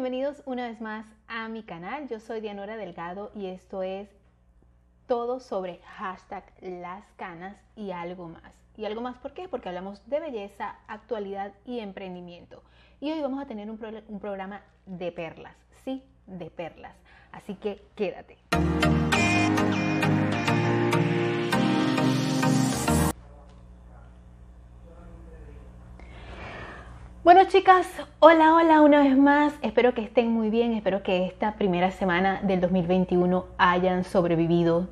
bienvenidos una vez más a mi canal. Yo soy Dianora Delgado y esto es todo sobre hashtag las canas y algo más. ¿Y algo más por qué? Porque hablamos de belleza, actualidad y emprendimiento. Y hoy vamos a tener un, un programa de perlas, sí, de perlas. Así que quédate. Bueno chicas, hola, hola una vez más. Espero que estén muy bien, espero que esta primera semana del 2021 hayan sobrevivido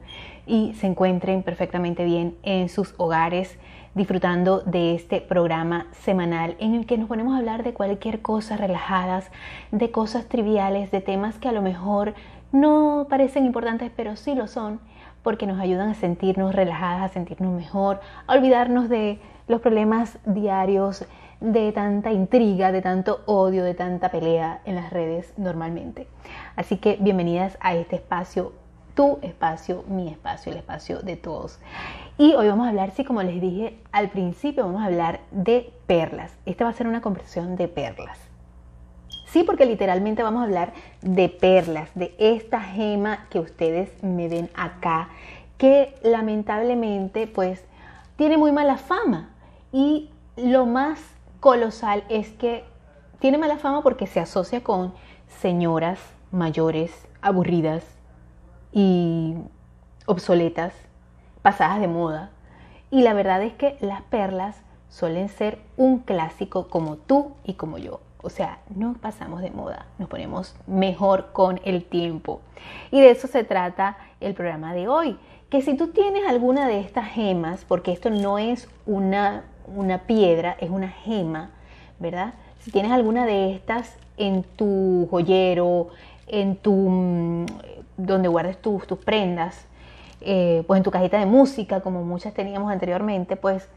y se encuentren perfectamente bien en sus hogares disfrutando de este programa semanal en el que nos ponemos a hablar de cualquier cosa relajadas, de cosas triviales, de temas que a lo mejor no parecen importantes, pero sí lo son, porque nos ayudan a sentirnos relajadas, a sentirnos mejor, a olvidarnos de los problemas diarios, de tanta intriga, de tanto odio, de tanta pelea en las redes normalmente. Así que bienvenidas a este espacio, tu espacio, mi espacio, el espacio de todos. Y hoy vamos a hablar, sí, como les dije al principio, vamos a hablar de perlas. Esta va a ser una conversación de perlas. Sí, porque literalmente vamos a hablar de perlas, de esta gema que ustedes me ven acá, que lamentablemente pues tiene muy mala fama. Y lo más colosal es que tiene mala fama porque se asocia con señoras mayores, aburridas y obsoletas, pasadas de moda. Y la verdad es que las perlas suelen ser un clásico como tú y como yo. O sea, no pasamos de moda, nos ponemos mejor con el tiempo. Y de eso se trata el programa de hoy. Que si tú tienes alguna de estas gemas, porque esto no es una una piedra, es una gema, ¿verdad? Si tienes alguna de estas en tu joyero, en tu mm, donde guardes tus, tus prendas, eh, pues en tu cajita de música, como muchas teníamos anteriormente, pues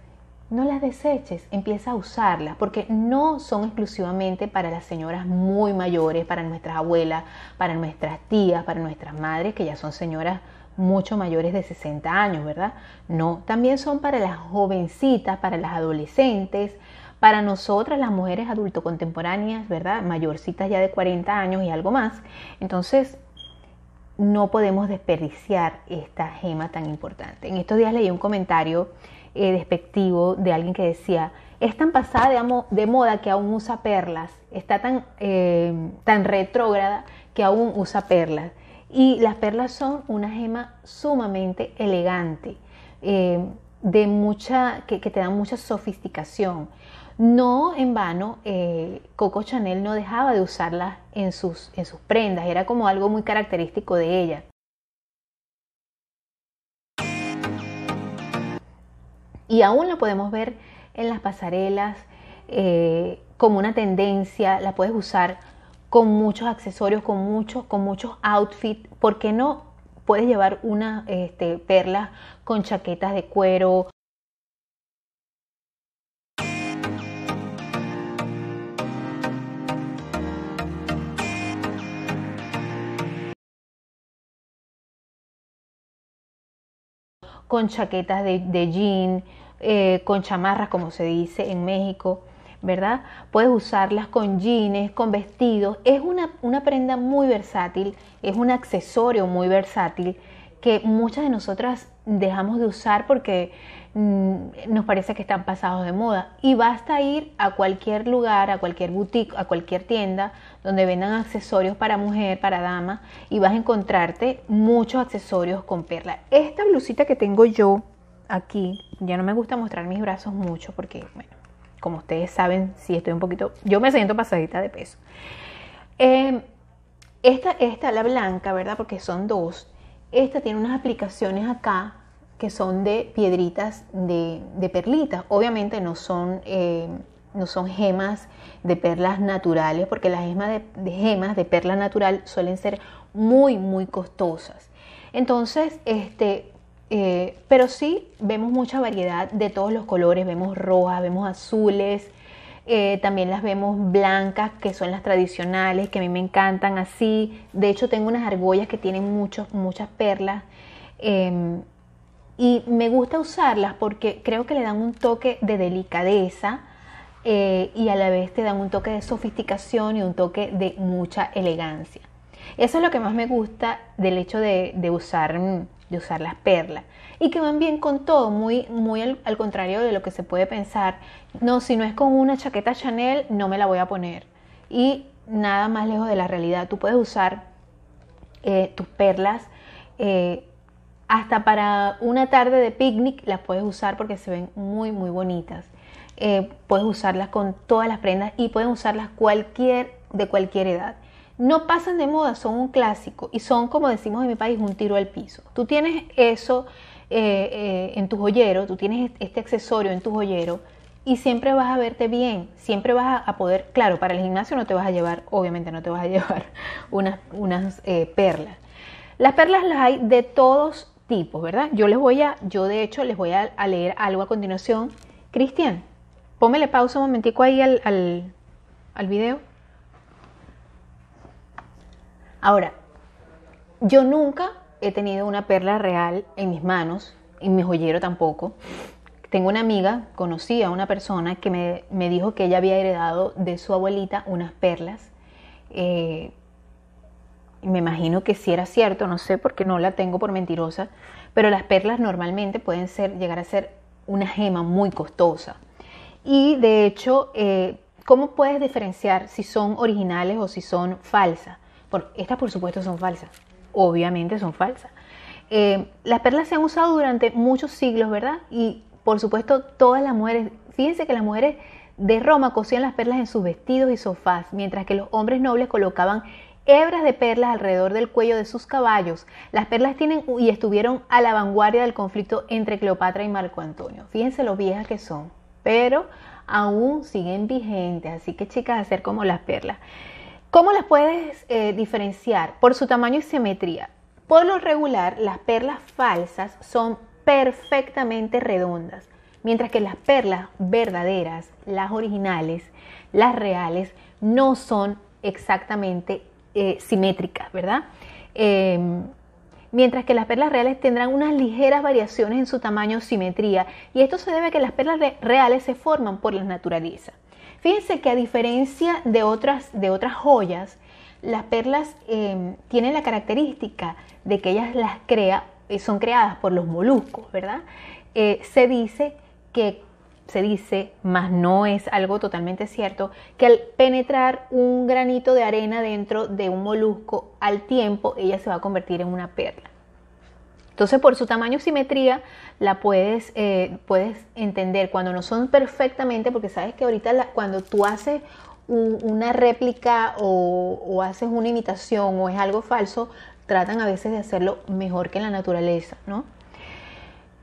no las deseches, empieza a usarlas, porque no son exclusivamente para las señoras muy mayores, para nuestras abuelas, para nuestras tías, para nuestras madres, que ya son señoras mucho mayores de 60 años, ¿verdad? No, también son para las jovencitas, para las adolescentes, para nosotras las mujeres adulto contemporáneas, ¿verdad? Mayorcitas ya de 40 años y algo más. Entonces, no podemos desperdiciar esta gema tan importante. En estos días leí un comentario eh, despectivo de alguien que decía, es tan pasada de, moda que aún usa perlas, está tan, eh, tan retrógrada que aún usa perlas. Y las perlas son una gema sumamente elegante, eh, de mucha, que, te dan mucha sofisticación. No en vano, eh, Coco Chanel no dejaba de usarlas en sus, en sus prendas, era como algo muy característico de ella. Y aún la podemos ver en las pasarelas eh, como una tendencia, la puedes usar con muchos accesorios, con muchos, con muchos outfits. ¿Por qué no puedes llevar una este, perlas con chaquetas de cuero? con chaquetas de, jean, eh, con chamarras como se dice en México. ¿Verdad? Puedes usarlas con jeans, con vestidos. Es una, una prenda muy versátil, es un accesorio muy versátil que muchas de nosotras dejamos de usar porque mm, nos parece que están pasados de moda. Y basta ir a cualquier lugar, a cualquier boutique, a cualquier tienda donde vendan accesorios para mujer, para dama, y vas a encontrarte muchos accesorios con perla. Esta blusita que tengo yo aquí, ya no me gusta mostrar mis brazos mucho porque, bueno, como ustedes saben, si estoy un poquito, yo me siento pasadita de peso. Em, esta, esta, la blanca, ¿verdad? Porque son dos. Esta tiene unas aplicaciones acá que son de piedritas de, perlitas. Obviamente no son, em, no son gemas de perlas naturales, porque las gemas de, de gemas de perla natural suelen ser muy, muy costosas. Entonces, este, eh, pero sí vemos mucha variedad de todos los colores, vemos rojas, vemos azules, eh, también las vemos blancas, que son las tradicionales, que a mí me encantan así. De hecho, tengo unas argollas que tienen muchos, muchas perlas. Em, y me gusta usarlas porque creo que le dan un toque de delicadeza eh, y a la vez te dan un toque de sofisticación y un toque de mucha elegancia. Eso es lo que más me gusta del hecho de, usar, de usar las perlas. Y que van bien con todo, muy, muy al, contrario de lo que se puede pensar. No, si no es con una chaqueta Chanel, no me la voy a poner. Y nada más lejos de la realidad. Tú puedes usar eh, tus perlas eh, hasta para una tarde de picnic, las puedes usar porque se ven muy, muy bonitas. Eh, puedes usarlas con todas las prendas y pueden usarlas cualquier, de cualquier edad. No pasan de moda, son un clásico y son, como decimos en mi país, un tiro al piso. Tú tienes eso eh, eh, en tu joyero, tú tienes este accesorio en tu joyero y siempre vas a verte bien, siempre vas a poder, claro, para el gimnasio no te vas a llevar, obviamente no te vas a llevar unas, unas perlas. Las perlas las hay de todos tipos, ¿verdad? Yo les voy a, yo de hecho les voy a, leer algo a continuación. Cristian, Póngale pausa un momentico ahí al, al, video. Ahora, yo nunca he tenido una perla real en mis manos, en mi joyero tampoco. Tengo una amiga, conocí a una persona que me, dijo que ella había heredado de su abuelita unas perlas. Eh, me imagino que sí era cierto, no sé porque no la tengo por mentirosa, pero las perlas normalmente pueden ser, llegar a ser una gema muy costosa. Y de hecho, eh, ¿cómo puedes diferenciar si son originales o si son falsas? Estas por supuesto son falsas, obviamente son falsas. Eh, las perlas se han usado durante muchos siglos, ¿verdad? Y por supuesto todas las mujeres, fíjense que las mujeres de Roma cosían las perlas en sus vestidos y sofás, mientras que los hombres nobles colocaban hebras de perlas alrededor del cuello de sus caballos. Las perlas tienen y estuvieron a la vanguardia del conflicto entre Cleopatra y Marco Antonio. Fíjense lo viejas que son pero aún siguen vigentes. Así que chicas, hacer como las perlas. ¿Cómo las puedes eh, diferenciar? Por su tamaño y simetría. Por lo regular, las perlas falsas son perfectamente redondas, mientras que las perlas verdaderas, las originales, las reales, no son exactamente eh, simétricas, ¿verdad? Em, mientras que las perlas reales tendrán unas ligeras variaciones en su tamaño o simetría, y esto se debe a que las perlas reales se forman por la naturaleza. Fíjense que a diferencia de otras, de otras joyas, las perlas em, tienen la característica de que ellas las crea, eh, son creadas por los moluscos, ¿verdad? Eh, se dice que se dice, más no es algo totalmente cierto, que al penetrar un granito de arena dentro de un molusco, al tiempo ella se va a convertir en una perla. Entonces, por su tamaño y simetría, la puedes, eh, puedes entender cuando no son perfectamente, porque sabes que ahorita cuando tú haces una réplica o, haces una imitación o es algo falso, tratan a veces de hacerlo mejor que en la naturaleza, ¿no?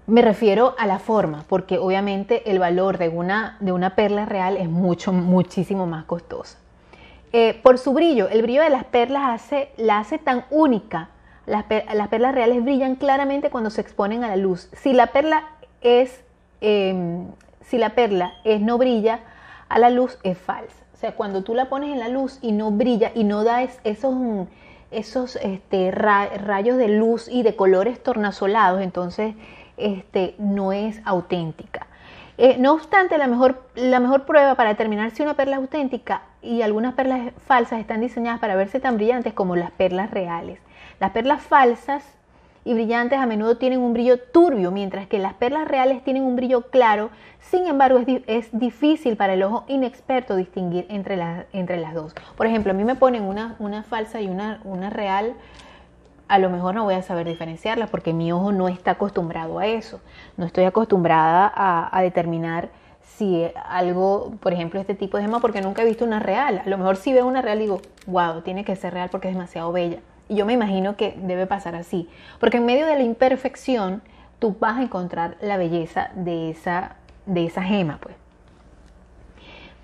Me refiero a la forma, porque obviamente el valor de una, de una perla real es mucho, muchísimo más costoso. Eh, por su brillo, el brillo de las perlas hace, la hace tan única. Las, perlas reales brillan claramente cuando se exponen a la luz. Si la perla es, em, si la perla es no brilla a la luz, es falsa. O sea, cuando tú la pones en la luz y no brilla y no da esos, esos este, rayos de luz y de colores tornasolados, entonces este, no es auténtica. Eh, no obstante, la mejor, la mejor prueba para determinar si una perla es auténtica y algunas perlas falsas están diseñadas para verse tan brillantes como las perlas reales. Las perlas falsas y brillantes a menudo tienen un brillo turbio, mientras que las perlas reales tienen un brillo claro. Sin embargo, es, difícil para el ojo inexperto distinguir entre, entre las dos. Por ejemplo, a mí me ponen una, una falsa y una, una real a lo mejor no voy a saber diferenciarlas porque mi ojo no está acostumbrado a eso. No estoy acostumbrada a, determinar si algo, por ejemplo, este tipo de gema, porque nunca he visto una real. A lo mejor si veo una real digo, wow, tiene que ser real porque es demasiado bella. Yo me imagino que debe pasar así. Porque en medio de la imperfección, tú vas a encontrar la belleza de esa, de esa gema, pues.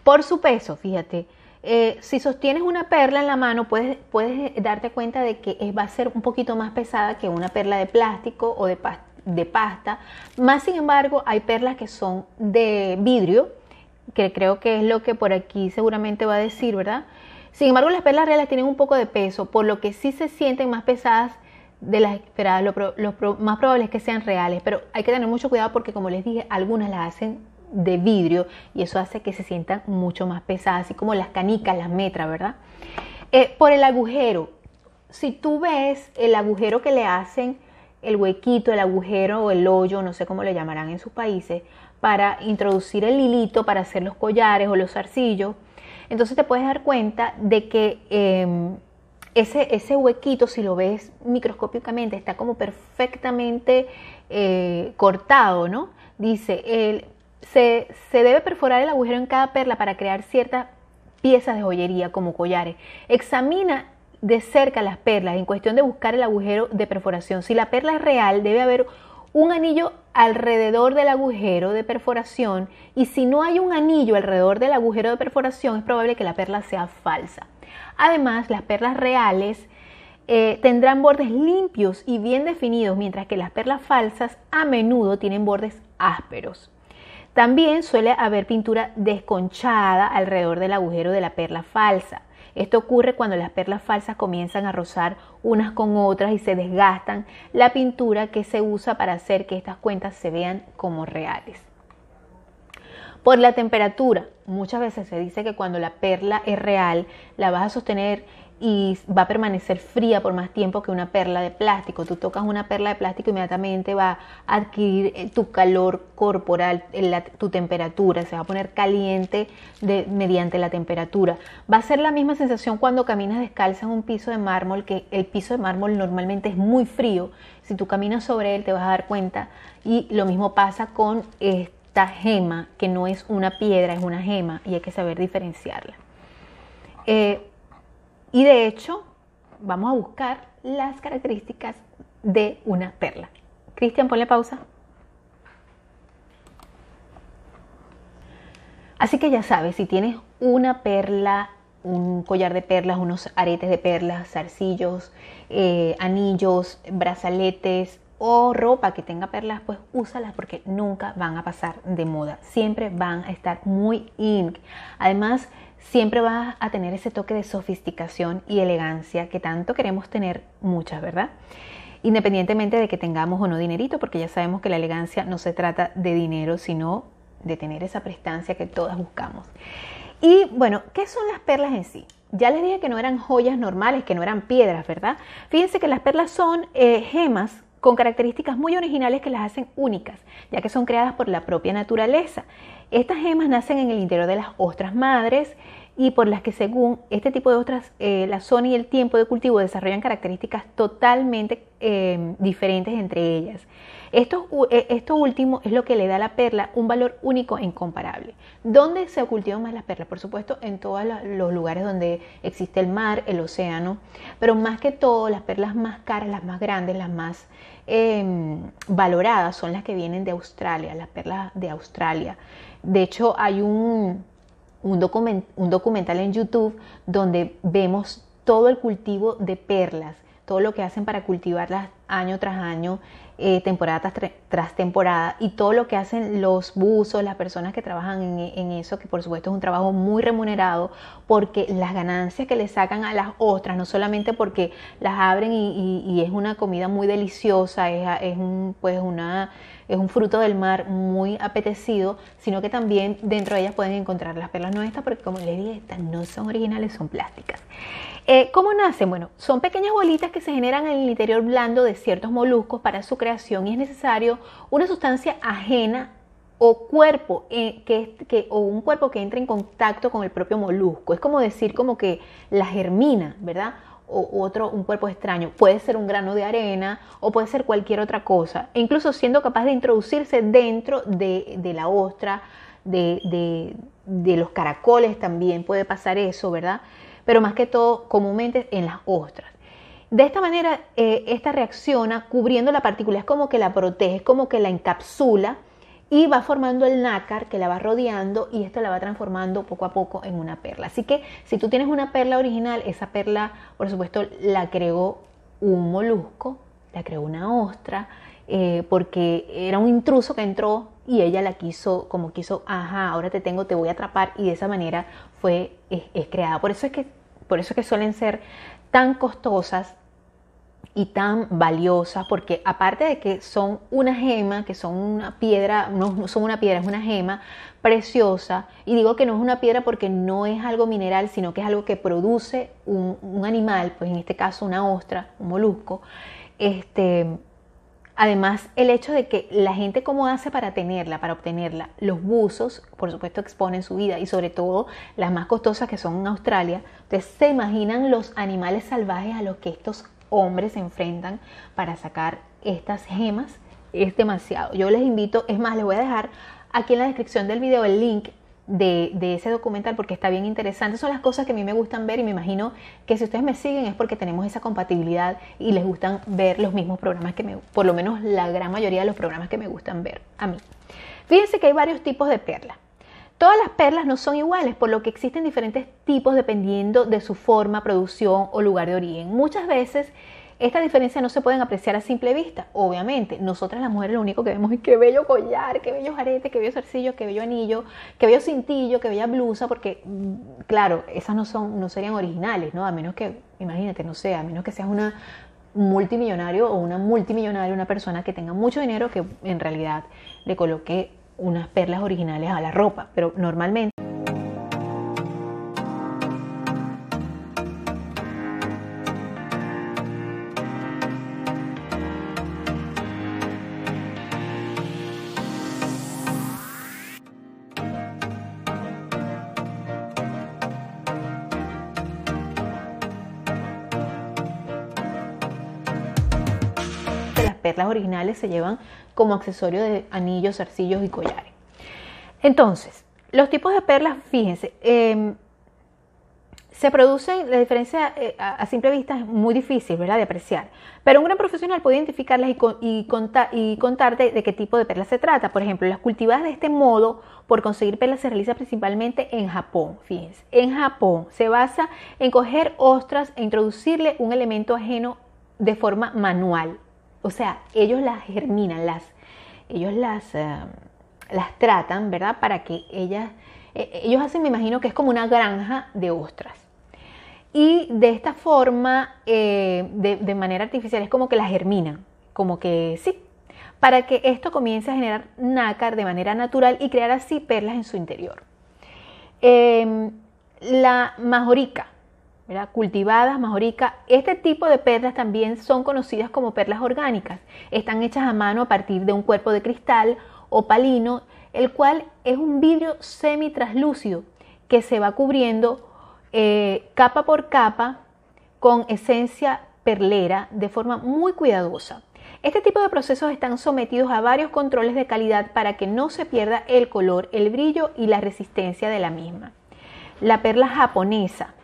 Por su peso, fíjate, eh, si sostienes una perla en la mano, puedes, puedes darte cuenta de que va a ser un poquito más pesada que una perla de plástico o de, de pasta. Más sin embargo, hay perlas que son de vidrio, que creo que es lo que por aquí seguramente va a decir, ¿verdad? Sin embargo, las perlas reales tienen un poco de peso, por lo que sí se sienten más pesadas de las esperadas. Lo, más probable es que sean reales, pero hay que tener mucho cuidado porque, como les dije, algunas las hacen de vidrio y eso hace que se sientan mucho más pesadas, así como las canicas, las metras, ¿verdad? Eh, por el agujero, si tú ves el agujero que le hacen, el huequito, el agujero o el hoyo, no sé cómo le llamarán en sus países, para introducir el hilito para hacer los collares o los zarcillos, entonces te puedes dar cuenta de que em, ese, ese, huequito, si lo ves microscópicamente, está como perfectamente eh, cortado, ¿no? Dice, el, se, se debe perforar el agujero en cada perla para crear ciertas piezas de joyería como collares. Examina de cerca las perlas en cuestión de buscar el agujero de perforación. Si la perla es real, debe haber un anillo alrededor del agujero de perforación y si no hay un anillo alrededor del agujero de perforación es probable que la perla sea falsa. Además, las perlas reales eh, tendrán bordes limpios y bien definidos, mientras que las perlas falsas a menudo tienen bordes ásperos. También suele haber pintura desconchada alrededor del agujero de la perla falsa. Esto ocurre cuando las perlas falsas comienzan a rozar unas con otras y se desgastan la pintura que se usa para hacer que estas cuentas se vean como reales. Por la temperatura, muchas veces se dice que cuando la perla es real, la vas a sostener y va a permanecer fría por más tiempo que una perla de plástico. Tú tocas una perla de plástico inmediatamente va a adquirir eh, tu calor corporal, tu temperatura, se va a poner caliente mediante la temperatura. Va a ser la misma sensación cuando caminas descalza en un piso de mármol, que el piso de mármol normalmente es muy frío. Si tú caminas sobre él te vas a dar cuenta y lo mismo pasa con esta gema, que no es una piedra, es una gema y hay que saber diferenciarla. Eh, y de hecho, vamos a buscar las características de una perla. Cristian, ponle pausa. Así que ya sabes, si tienes una perla, un collar de perlas, unos aretes de perlas, zarcillos, eh, anillos, brazaletes o ropa que tenga perlas, pues úsalas porque nunca van a pasar de moda. Siempre van a estar muy in. Además, siempre vas a tener ese toque de sofisticación y elegancia que tanto queremos tener muchas, ¿verdad? Independientemente de que tengamos o no dinerito, porque ya sabemos que la elegancia no se trata de dinero, sino de tener esa prestancia que todas buscamos. Y bueno, ¿qué son las perlas en sí? Ya les dije que no eran joyas normales, que no eran piedras, ¿verdad? Fíjense que las perlas son eh, gemas con características muy originales que las hacen únicas, ya que son creadas por la propia naturaleza. Estas gemas nacen en el interior de las ostras madres y por las que según este tipo de ostras eh, la zona y el tiempo de cultivo desarrollan características totalmente eh, diferentes entre ellas. Esto, eh, esto, último es lo que le da a la perla un valor único e incomparable. ¿Dónde se cultivan más las perlas? Por supuesto, en todos los lugares donde existe el mar, el océano, pero más que todo, las perlas más caras, las más grandes, las más em, valoradas son las que vienen de Australia, las perlas de Australia. De hecho, hay un, un, documental en YouTube donde vemos todo el cultivo de perlas, todo lo que hacen para cultivarlas año tras año, eh, temporada tras, temporada, y todo lo que hacen los buzos, las personas que trabajan en, eso, que por supuesto es un trabajo muy remunerado, porque las ganancias que le sacan a las ostras, no solamente porque las abren y, es una comida muy deliciosa, es, un, pues una es un fruto del mar muy apetecido, sino que también dentro de ellas pueden encontrar las perlas no estas, porque como les dije, estas no son originales, son plásticas. Eh, ¿Cómo nacen? Bueno, son pequeñas bolitas que se generan en el interior blando de ciertos moluscos para su creación y es necesario una sustancia ajena o cuerpo eh, que, o un cuerpo que entre en contacto con el propio molusco. Es como decir como que la germina, ¿verdad? o otro, un cuerpo extraño. Puede ser un grano de arena o puede ser cualquier otra cosa. E incluso siendo capaz de introducirse dentro de, la ostra, de, los caracoles también puede pasar eso, ¿verdad? Pero más que todo comúnmente en las ostras. De esta manera, eh, esta reacciona cubriendo la partícula, es como que la protege, es como que la encapsula y va formando el nácar que la va rodeando y esto la va transformando poco a poco en una perla. Así que si tú tienes una perla original, esa perla, por supuesto, la creó un molusco, la creó una ostra, eh, porque era un intruso que entró y ella la quiso, como quiso, ajá, ahora te tengo, te voy a atrapar y de esa manera fue es, creada. Por eso es que por eso es que suelen ser tan costosas y tan valiosas porque aparte de que son una gema, que son una piedra, no son una piedra, es una gema preciosa, y digo que no es una piedra porque no es algo mineral, sino que es algo que produce un, un animal, pues en este caso una ostra, un molusco, este, Además, el hecho de que la gente cómo hace para tenerla, para obtenerla, los buzos, por supuesto, exponen su vida y sobre todo las más costosas que son en Australia. Ustedes se imaginan los animales salvajes a los que estos hombres se enfrentan para sacar estas gemas. Es demasiado. Yo les invito, es más, les voy a dejar aquí en la descripción del video el link de, ese documental porque está bien interesante. Son las cosas que a mí me gustan ver y me imagino que si ustedes me siguen es porque tenemos esa compatibilidad y les gustan ver los mismos programas que me, por lo menos la gran mayoría de los programas que me gustan ver a mí. Fíjense que hay varios tipos de perlas. Todas las perlas no son iguales, por lo que existen diferentes tipos dependiendo de su forma, producción o lugar de origen. Muchas veces esta diferencia no se pueden apreciar a simple vista, obviamente. Nosotras las mujeres lo único que vemos es qué bello collar, qué bello arete, qué bello zarcillo, qué bello anillo, qué bello cintillo, qué bella blusa, porque mm, claro, esas no son, no serían originales, ¿no? A menos que, imagínate, no sé, a menos que seas una multimillonario o una multimillonaria, una persona que tenga mucho dinero que en realidad le coloque unas perlas originales a la ropa, pero normalmente originales se llevan como accesorio de anillos, zarcillos y collares. Entonces, los tipos de perlas, fíjense, em, se producen, la diferencia eh, a, simple vista es muy difícil, ¿verdad?, de apreciar. Pero un gran profesional puede identificarlas y, y, y contarte de qué tipo de perlas se trata. Por ejemplo, las cultivadas de este modo por conseguir perlas se realiza principalmente en Japón, fíjense. En Japón se basa en coger ostras e introducirle un elemento ajeno de forma manual, o sea, ellos las germinan, las, ellos las, eh, las tratan, ¿verdad? Para que ellas, eh, ellos hacen, me imagino que es como una granja de ostras. Y de esta forma, eh, de, de, manera artificial, es como que las germinan, como que sí, para que esto comience a generar nácar de manera natural y crear así perlas en su interior. Em, la majorica cultivadas, majorica. Este tipo de perlas también son conocidas como perlas orgánicas. Están hechas a mano a partir de un cuerpo de cristal opalino, el cual es un vidrio semi-traslúcido que se va cubriendo eh, capa por capa con esencia perlera de forma muy cuidadosa. Este tipo de procesos están sometidos a varios controles de calidad para que no se pierda el color, el brillo y la resistencia de la misma. La perla japonesa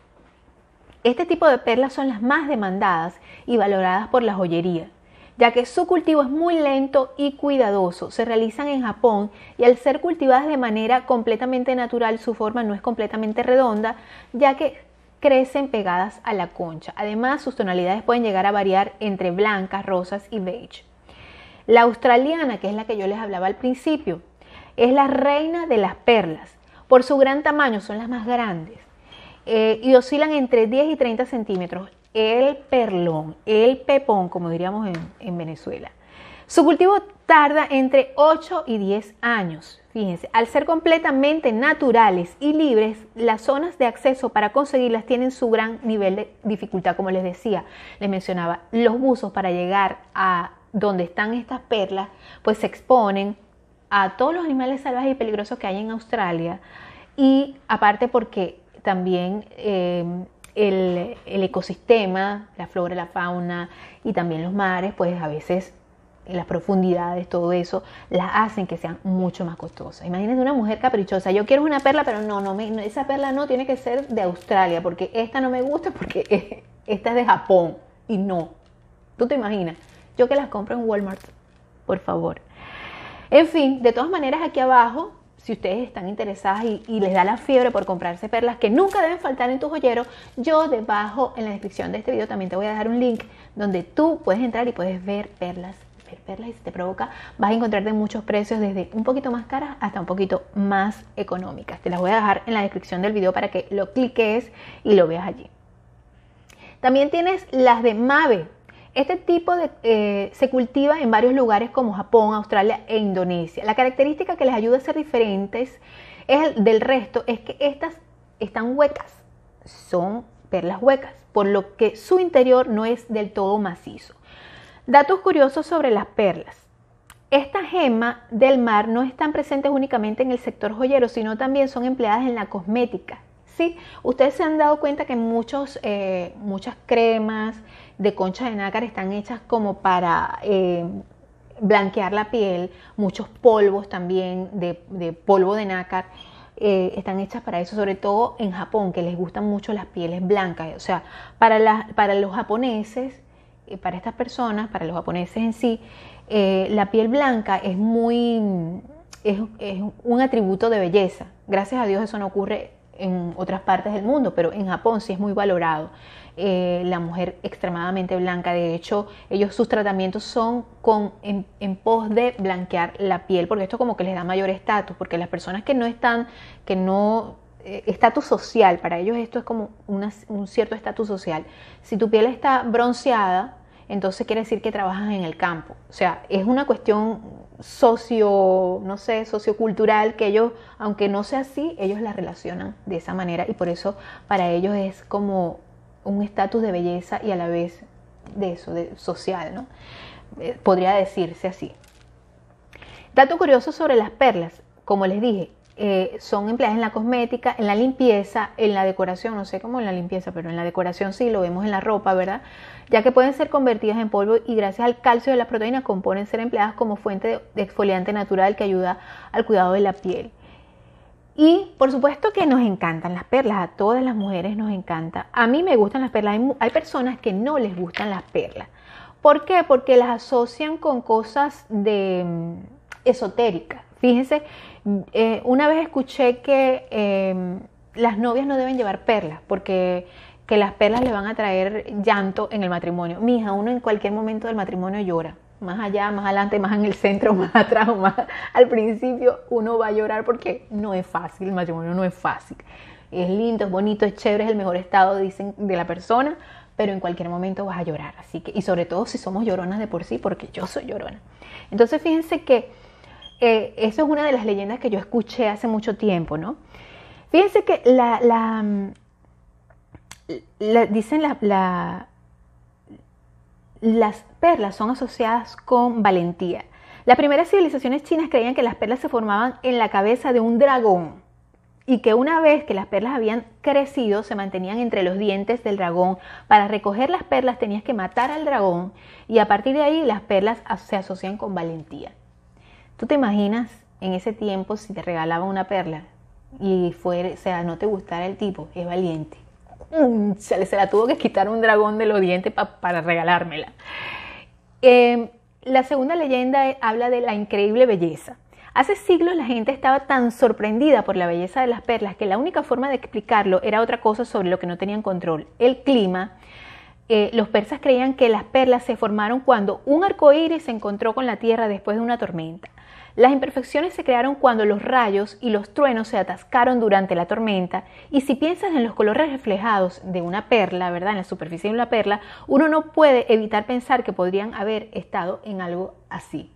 este tipo de perlas son las más demandadas y valoradas por la joyería, ya que su cultivo es muy lento y cuidadoso. Se realizan en Japón y al ser cultivadas de manera completamente natural, su forma no es completamente redonda, ya que crecen pegadas a la concha. Además, sus tonalidades pueden llegar a variar entre blancas, rosas y beige. La australiana, que es la que yo les hablaba al principio, es la reina de las perlas. Por su gran tamaño son las más grandes. Eh, y oscilan entre 10 y 30 centímetros. El perlón, el pepón, como diríamos en, Venezuela. Su cultivo tarda entre 8 y 10 años. Fíjense, al ser completamente naturales y libres, las zonas de acceso para conseguirlas tienen su gran nivel de dificultad, como les decía, les mencionaba, los buzos para llegar a donde están estas perlas, pues se exponen a todos los animales salvajes y peligrosos que hay en Australia y aparte porque también eh, el, ecosistema, la flora, la fauna y también los mares, pues a veces las profundidades, todo eso, las hacen que sean mucho más costosas. Imagínense una mujer caprichosa, yo quiero una perla, pero no, no, esa perla no tiene que ser de Australia, porque esta no me gusta, porque esta es de Japón, y no. ¿Tú te imaginas? Yo que las compro en Walmart, por favor. En fin, de todas maneras aquí abajo si ustedes están interesadas y, les da la fiebre por comprarse perlas que nunca deben faltar en tu joyero, yo debajo en la descripción de este video también te voy a dejar un link donde tú puedes entrar y puedes ver perlas ver perlas y si te provoca vas a encontrarte muchos precios desde un poquito más caras hasta un poquito más económicas. Te las voy a dejar en la descripción del video para que lo cliques y lo veas allí. También tienes las de Mave. Este tipo eh, se cultiva en varios lugares como Japón, Australia e Indonesia. La característica que les ayuda a ser diferentes es del resto es que estas están huecas, son perlas huecas, por lo que su interior no es del todo macizo. Datos curiosos sobre las perlas. Estas gemas del mar no están presentes únicamente en el sector joyero, sino también son empleadas en la cosmética. ¿sí? Ustedes se han dado cuenta que muchos, eh, muchas cremas de concha de nácar están hechas como para eh, blanquear la piel, muchos polvos también de, polvo de nácar. Eh, están hechas para eso, sobre todo en Japón, que les gustan mucho las pieles blancas. O sea, para, para los japoneses, para estas personas, para los japoneses en sí, la piel blanca es muy, es, es, un atributo de belleza. Gracias a Dios eso no ocurre en otras partes del mundo, pero en Japón sí es muy valorado. Eh, la mujer extremadamente blanca, de hecho, ellos sus tratamientos son con en, pos de blanquear la piel, porque esto como que les da mayor estatus, porque las personas que no están, que no eh, estatus social, para ellos esto es como un cierto estatus social. Si tu piel está bronceada, entonces quiere decir que trabajas en el campo. O sea, es una cuestión socio, no sé, sociocultural que ellos, aunque no sea así, ellos la relacionan de esa manera y por eso para ellos es como un estatus de belleza y a la vez de eso, de social, ¿no? Eh, podría decirse así. Dato curioso sobre las perlas, como les dije, eh, son empleadas en la cosmética, en la limpieza, en la decoración, no sé cómo en la limpieza, pero en la decoración sí, lo vemos en la ropa, ¿verdad? Ya que pueden ser convertidas en polvo y gracias al calcio de las proteínas componen ser empleadas como fuente de exfoliante natural que ayuda al cuidado de la piel. Y por supuesto que nos encantan las perlas, a todas las mujeres nos encanta. A mí me gustan las perlas, hay, hay personas que no les gustan las perlas. ¿Por qué? Porque las asocian con cosas de mm, esotéricas. Fíjense, eh, una vez escuché que em, las novias no deben llevar perlas porque que las perlas le van a traer llanto en el matrimonio. Mija, uno en cualquier momento del matrimonio llora. Más allá, más adelante, más en el centro, más atrás, más al principio, uno va a llorar porque no es fácil, el matrimonio no es fácil. Es lindo, es bonito, es chévere, es el mejor estado, dicen, de la persona, pero en cualquier momento vas a llorar. Así que, y sobre todo si somos lloronas de por sí, porque yo soy llorona. Entonces, fíjense que eh, eso es una de las leyendas que yo escuché hace mucho tiempo, ¿no? Fíjense que la, la, dicen la, las perlas son asociadas con valentía. Las primeras civilizaciones chinas creían que las perlas se formaban en la cabeza de un dragón y que una vez que las perlas habían crecido se mantenían entre los dientes del dragón. Para recoger las perlas tenías que matar al dragón y a partir de ahí las perlas se asocian con valentía. ¿Tú te imaginas en ese tiempo si te regalaba una perla y fuera, o sea, no te gustara el tipo, es valiente? Mm, se, se la tuvo que quitar un dragón de los dientes para regalármela. Em, la segunda leyenda habla de la increíble belleza. Hace siglos la gente estaba tan sorprendida por la belleza de las perlas que la única forma de explicarlo era otra cosa sobre lo que no tenían control, el clima. Eh, los persas creían que las perlas se formaron cuando un arco iris se encontró con la tierra después de una tormenta. Las imperfecciones se crearon cuando los rayos y los truenos se atascaron durante la tormenta y si piensas en los colores reflejados de una perla, ¿verdad? En la superficie de una perla, uno no puede evitar pensar que podrían haber estado en algo así.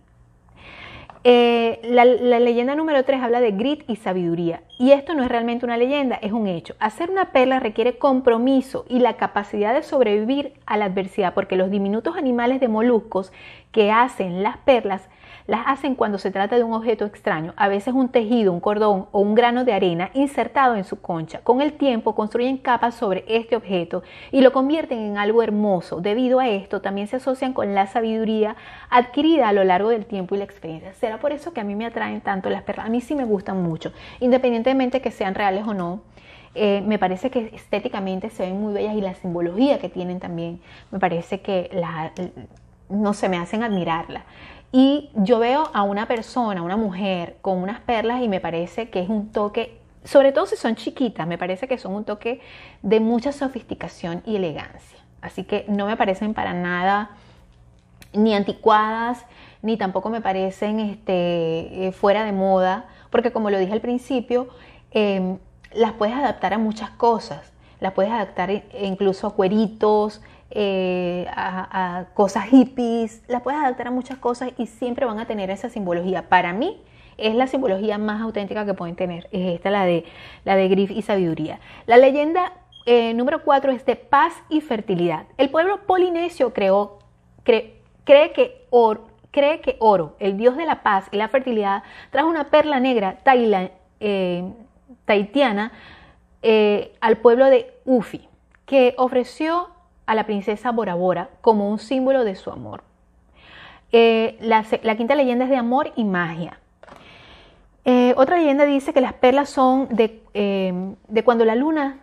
Eh, la, la, leyenda número 3 habla de grit y sabiduría. Y esto no es realmente una leyenda, es un hecho. Hacer una perla requiere compromiso y la capacidad de sobrevivir a la adversidad, porque los diminutos animales de moluscos que hacen las perlas las hacen cuando se trata de un objeto extraño, a veces un tejido, un cordón o un grano de arena insertado en su concha. Con el tiempo construyen capas sobre este objeto y lo convierten en algo hermoso. Debido a esto también se asocian con la sabiduría adquirida a lo largo del tiempo y la experiencia. Será por eso que a mí me atraen tanto las perlas. A mí sí me gustan mucho, independientemente que sean reales o no. Eh, me parece que estéticamente se ven muy bellas y la simbología que tienen también me parece que la, no se me hacen admirarla. Y yo veo a una persona, una mujer con unas perlas y me parece que es un toque, sobre todo si son chiquitas, me parece que son un toque de mucha sofisticación y elegancia. Así que no me parecen para nada ni anticuadas, ni tampoco me parecen este, eh, fuera de moda, porque como lo dije al principio, em, las puedes adaptar a muchas cosas. Las puedes adaptar incluso a cueritos, eh, a, cosas hippies, las puedes adaptar a muchas cosas y siempre van a tener esa simbología. Para mí es la simbología más auténtica que pueden tener, es esta la de, la de y sabiduría. La leyenda eh, número 4 es de paz y fertilidad. El pueblo polinesio creó, cree, que oro, cree que oro, el dios de la paz y la fertilidad, trajo una perla negra eh, taitiana al pueblo de Ufi, que ofreció a la princesa Bora Bora como un símbolo de su amor. Eh, la, quinta leyenda es de amor y magia. Eh, otra leyenda dice que las perlas son de, eh, de cuando la luna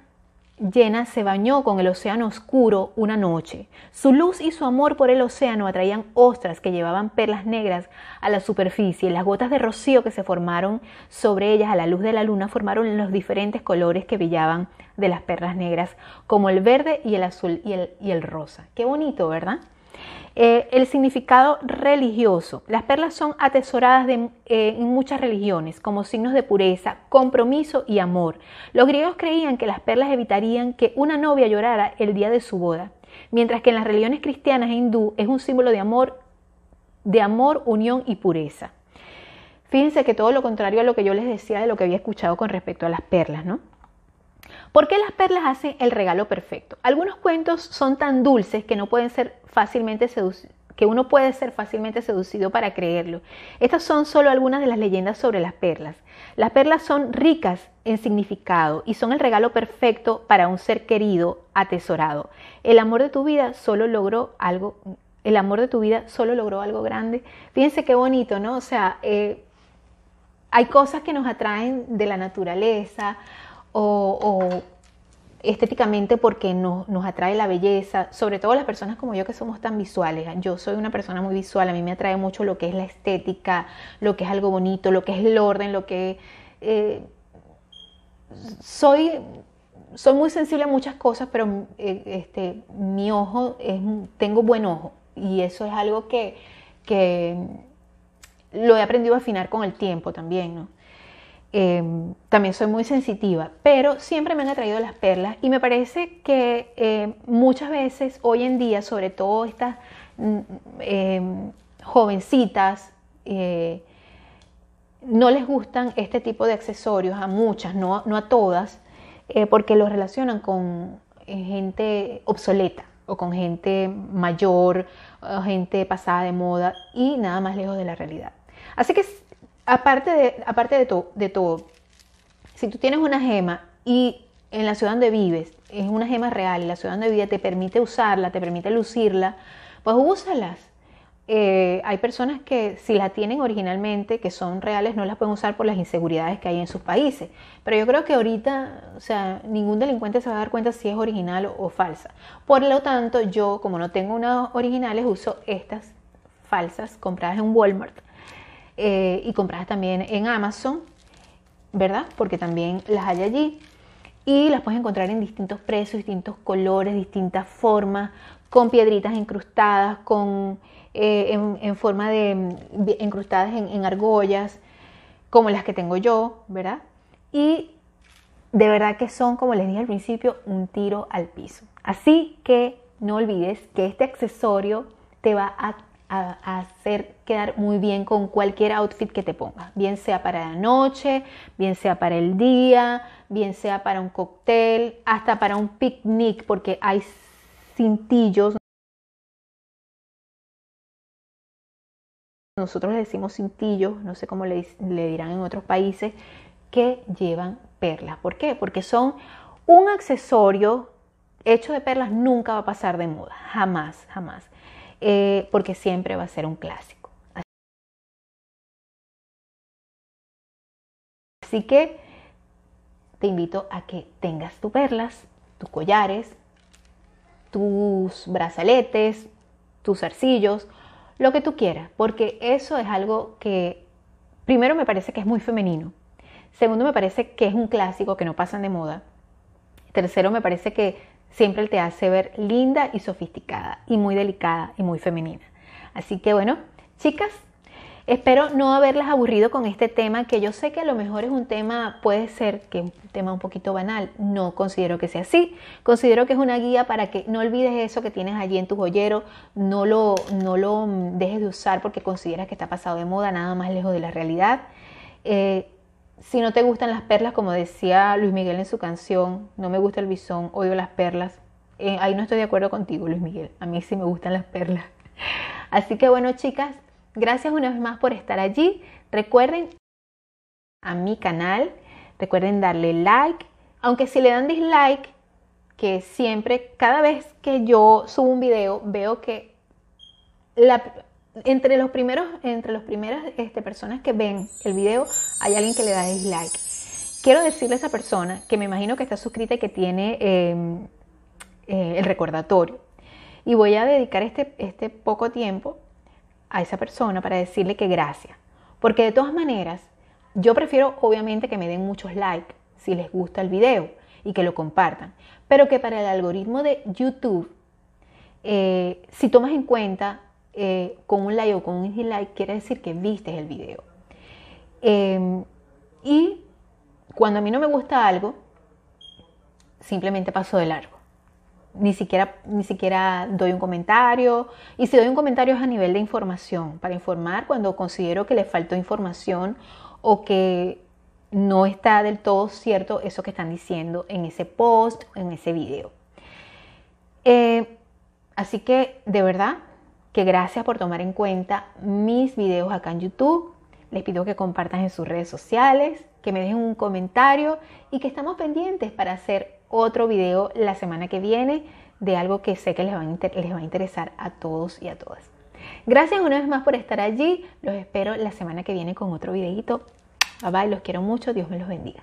llena se bañó con el océano oscuro una noche. Su luz y su amor por el océano atraían ostras que llevaban perlas negras a la superficie. Las gotas de rocío que se formaron sobre ellas a la luz de la luna formaron los diferentes colores que brillaban de las perlas negras, como el verde y el azul y el, y el rosa. Qué bonito, ¿verdad? Eh, el significado religioso. Las perlas son atesoradas eh, en muchas religiones como signos de pureza, compromiso y amor. Los griegos creían que las perlas evitarían que una novia llorara el día de su boda, mientras que en las religiones cristianas e hindú es un símbolo de amor, de amor, unión y pureza. Fíjense que todo lo contrario a lo que yo les decía de lo que había escuchado con respecto a las perlas, ¿no? ¿Por qué las perlas hacen el regalo perfecto? Algunos cuentos son tan dulces que no pueden ser fácilmente que uno puede ser fácilmente seducido para creerlo. Estas son solo algunas de las leyendas sobre las perlas. Las perlas son ricas en significado y son el regalo perfecto para un ser querido, atesorado. El amor de tu vida solo logró algo, el amor de tu vida solo logró algo grande. Fíjense qué bonito, ¿no? O sea, eh, hay cosas que nos atraen de la naturaleza o, estéticamente porque nos, atrae la belleza, sobre todo las personas como yo que somos tan visuales. Yo soy una persona muy visual, a mí me atrae mucho lo que es la estética, lo que es algo bonito, lo que es el orden, lo que... Eh, soy, soy muy sensible a muchas cosas, pero eh, este, mi ojo, es, tengo buen ojo y eso es algo que, que lo he aprendido a afinar con el tiempo también, ¿no? Em, también soy muy sensitiva, pero siempre me han atraído las perlas y me parece que eh, muchas veces hoy en día, sobre todo estas mm, em, jovencitas, eh, no les gustan este tipo de accesorios, a muchas, no, a todas, eh, porque los relacionan con gente obsoleta o con gente mayor, o gente pasada de moda y nada más lejos de la realidad. Así que aparte de, aparte de, todo, si tú tienes una gema y en la ciudad donde vives es una gema real la ciudad donde vives te permite usarla, te permite lucirla, pues úsalas. Eh, hay personas que si la tienen originalmente, que son reales, no las pueden usar por las inseguridades que hay en sus países. Pero yo creo que ahorita, o sea, ningún delincuente se va a dar cuenta si es original o, o falsa. Por lo tanto, yo, como no tengo unas originales, uso estas falsas compradas en Walmart eh, y compradas también en Amazon, ¿verdad? Porque también las hay allí. Y las puedes encontrar en distintos precios, distintos colores, distintas formas, con piedritas incrustadas, con, eh, en, forma de incrustadas en, argollas, como las que tengo yo, ¿verdad? Y de verdad que son, como les dije al principio, un tiro al piso. Así que no olvides que este accesorio te va a a, hacer quedar muy bien con cualquier outfit que te pongas, bien sea para la noche, bien sea para el día, bien sea para un cóctel, hasta para un picnic, porque hay cintillos. Nosotros le decimos cintillos, no sé cómo le, le dirán en otros países, que llevan perlas. ¿Por qué? Porque son un accesorio hecho de perlas, nunca va a pasar de moda, jamás, jamás. Eh, porque siempre va a ser un clásico. Así que te invito a que tengas tus perlas, tus collares, tus brazaletes, tus arcillos, lo que tú quieras, porque eso es algo que primero me parece que es muy femenino, segundo me parece que es un clásico que no pasan de moda, tercero me parece que siempre te hace ver linda y sofisticada y muy delicada y muy femenina. Así que bueno, chicas, Espero no haberlas aburrido con este tema, que yo sé que a lo mejor es un tema, puede ser que un tema un poquito banal. No considero que sea así. Considero que es una guía para que no olvides eso que tienes allí en tu joyero, no lo, no lo dejes de usar porque consideras que está pasado de moda, nada más lejos de la realidad. Eh, si no te gustan las perlas, como decía Luis Miguel en su canción, no me gusta el bisón, odio las perlas. Eh, ahí no estoy de acuerdo contigo, Luis Miguel. A mí sí me gustan las perlas. Así que bueno, chicas, gracias una vez más por estar allí. Recuerden a mi canal, recuerden darle like, aunque si le dan dislike, que siempre, cada vez que yo subo un video, veo que la, entre los primeros, entre los primeras este, personas que ven el video, hay alguien que le da dislike. Quiero decirle a esa persona que me imagino que está suscrita y que tiene em, eh, el recordatorio. Y voy a dedicar este, este poco tiempo a esa persona para decirle que gracias. Porque de todas maneras, yo prefiero obviamente que me den muchos likes si les gusta el video y que lo compartan. Pero que para el algoritmo de YouTube, eh, si tomas en cuenta eh, con un like o con un dislike, quiere decir que viste el video. Em, y cuando a mí no me gusta algo, simplemente paso de largo. Ni siquiera, ni siquiera doy un comentario. Y si doy un comentario es a nivel de información, para informar cuando considero que le faltó información o que no está del todo cierto eso que están diciendo en ese post, en ese video. Eh, así que de verdad que gracias por tomar en cuenta mis videos acá en YouTube. Les pido que compartan en sus redes sociales, que me dejen un comentario y que estamos pendientes para hacer otro video la semana que viene de algo que sé que les va a, interesar a todos y a todas. Gracias una vez más por estar allí. Los espero la semana que viene con otro videito. Bye bye, los quiero mucho. Dios me los bendiga.